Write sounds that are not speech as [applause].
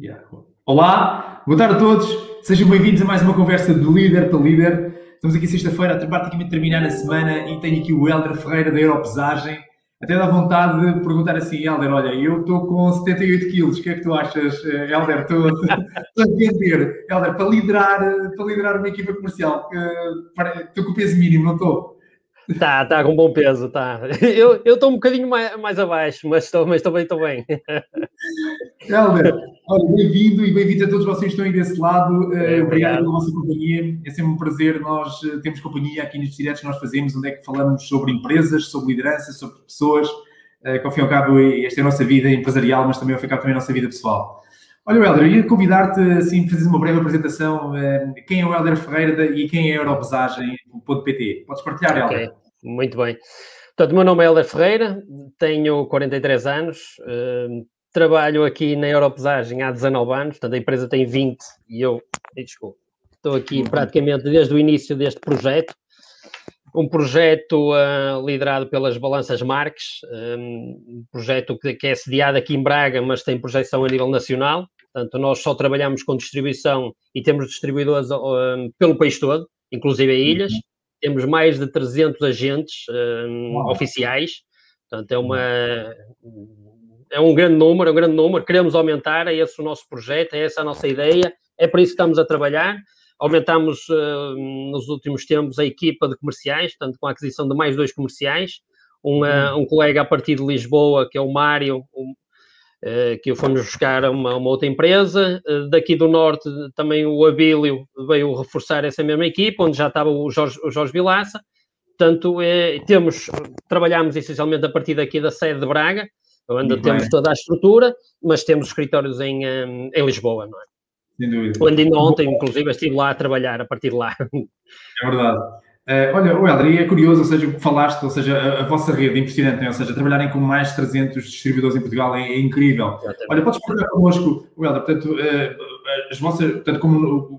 Yeah. Olá, boa tarde a todos, sejam bem-vindos a mais uma conversa de líder para líder. Estamos aqui sexta-feira, praticamente terminar a semana e tenho aqui o Helder Ferreira da Europesagem. Até dá vontade de perguntar assim, Helder, olha, eu estou com 78 quilos, o que é que tu achas, eh, Helder? [laughs] Estou, a entender. Helder, para liderar, para liderar uma equipa comercial, estou com o peso mínimo, não estou? Tá, tá com bom peso, tá. Eu estou um bocadinho mais, mais abaixo, mas estou mas bem, estou bem. [laughs] Helder, olha, bem-vindo e bem-vindo a todos vocês que estão aí desse lado. É, obrigado pela vossa companhia. É sempre um prazer. Nós eh, temos companhia aqui nos diretos que nós fazemos, onde é que falamos sobre empresas, sobre liderança, sobre pessoas. Que ao fim e ao cabo, esta é a nossa vida empresarial, mas também ao fim e ao cabo também a nossa vida pessoal. Olha, Helder, eu ia convidar-te assim, a fazer uma breve apresentação. Quem é o Helder Ferreira e quem é a Europesagem, PT? Podes partilhar, okay. Helder? Muito bem. Portanto, o meu nome é Helder Ferreira, tenho 43 anos, trabalho aqui na Europesagem há 19 anos, portanto a empresa tem 20 e eu, desculpa, estou aqui praticamente desde o início deste projeto. Um projeto uh, liderado pelas Balanças Marques, um projeto que, que é sediado aqui em Braga, mas tem projeção a nível nacional. Portanto, nós só trabalhamos com distribuição e temos distribuidores uh, pelo país todo, inclusive a ilhas. Uhum. Temos mais de 300 agentes uh, oficiais. Portanto, é uma é um grande número, é um grande número. Queremos aumentar, é esse o nosso projeto, é essa a nossa ideia. É para isso que estamos a trabalhar. Aumentamos uh, nos últimos tempos a equipa de comerciais, portanto, com a aquisição de mais dois comerciais. Um, uh, um colega a partir de Lisboa, que é o Mário, um, eh, que fomos buscar a uma, uma, outra empresa. Eh, daqui do Norte, também o Abílio veio reforçar essa mesma equipa, onde já estava o Jorge, o Jorge Vilaça. Portanto, é, temos, trabalhamos essencialmente a partir daqui da sede de Braga, onde Muito temos bem. toda a estrutura, mas temos escritórios em, em Lisboa, não é? Sem dúvida. Onde ainda ontem, inclusive, estive lá a trabalhar a partir de lá. É verdade. Uh, olha, o Helder, é curioso, ou seja, o que falaste, ou seja, a, a vossa rede é impressionante, ou seja, trabalharem com mais de 300 distribuidores em Portugal é, é incrível. Exatamente. Olha, podes partilhar connosco, o Helder, portanto, uh, as vossas, portanto, como